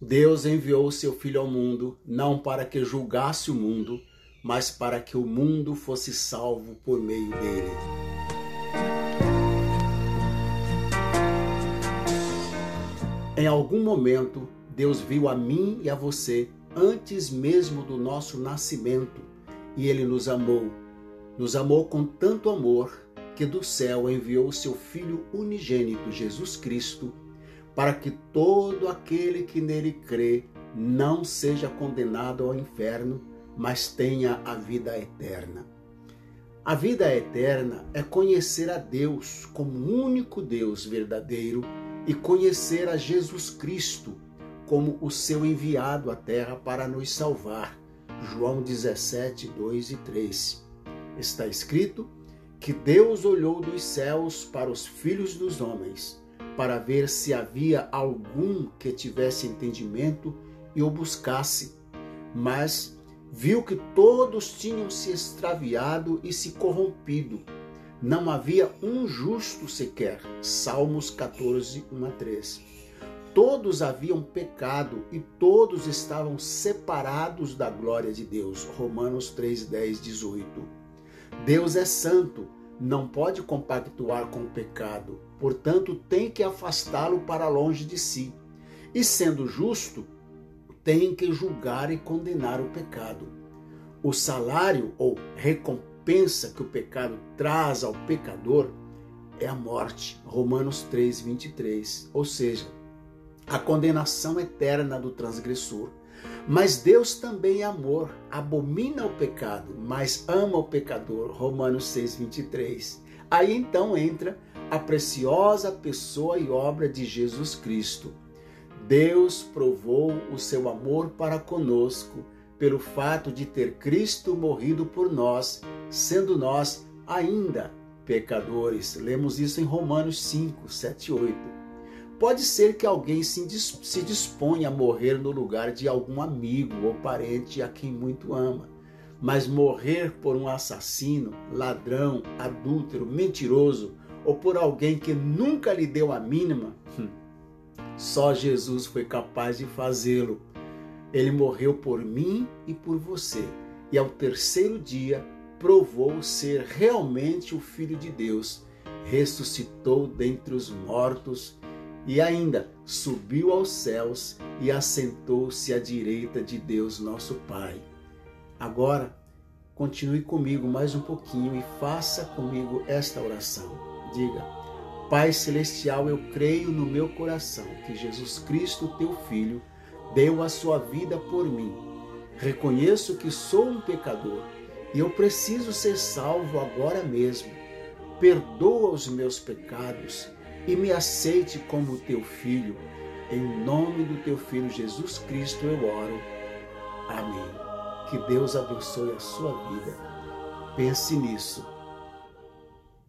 Deus enviou o seu Filho ao mundo não para que julgasse o mundo, mas para que o mundo fosse salvo por meio dele. Em algum momento, Deus viu a mim e a você antes mesmo do nosso nascimento e ele nos amou. Nos amou com tanto amor que do céu enviou seu Filho unigênito, Jesus Cristo, para que todo aquele que nele crê não seja condenado ao inferno, mas tenha a vida eterna. A vida eterna é conhecer a Deus como único Deus verdadeiro e conhecer a Jesus Cristo como o seu enviado à terra para nos salvar. João 17, 2 e 3. Está escrito: que Deus olhou dos céus para os filhos dos homens, para ver se havia algum que tivesse entendimento e o buscasse. Mas viu que todos tinham se extraviado e se corrompido. Não havia um justo sequer. Salmos 14, 1 a 3. Todos haviam pecado e todos estavam separados da glória de Deus. Romanos 3, 10, 18. Deus é santo, não pode compactuar com o pecado, portanto, tem que afastá-lo para longe de si. E sendo justo, tem que julgar e condenar o pecado. O salário ou recompensa que o pecado traz ao pecador é a morte. Romanos 3, 23. Ou seja, a condenação eterna do transgressor. Mas Deus também é amor, abomina o pecado, mas ama o pecador. Romanos 6, 23. Aí então entra a preciosa pessoa e obra de Jesus Cristo. Deus provou o seu amor para conosco pelo fato de ter Cristo morrido por nós, sendo nós ainda pecadores. Lemos isso em Romanos 5, 7 e 8. Pode ser que alguém se disponha a morrer no lugar de algum amigo ou parente a quem muito ama, mas morrer por um assassino, ladrão, adúltero, mentiroso ou por alguém que nunca lhe deu a mínima, hum, só Jesus foi capaz de fazê-lo. Ele morreu por mim e por você, e ao terceiro dia provou ser realmente o Filho de Deus, ressuscitou dentre os mortos e ainda subiu aos céus e assentou-se à direita de Deus nosso Pai. Agora, continue comigo mais um pouquinho e faça comigo esta oração. Diga: Pai celestial, eu creio no meu coração que Jesus Cristo, teu filho, deu a sua vida por mim. Reconheço que sou um pecador e eu preciso ser salvo agora mesmo. Perdoa os meus pecados e me aceite como teu filho. Em nome do teu filho Jesus Cristo eu oro. Amém. Que Deus abençoe a sua vida. Pense nisso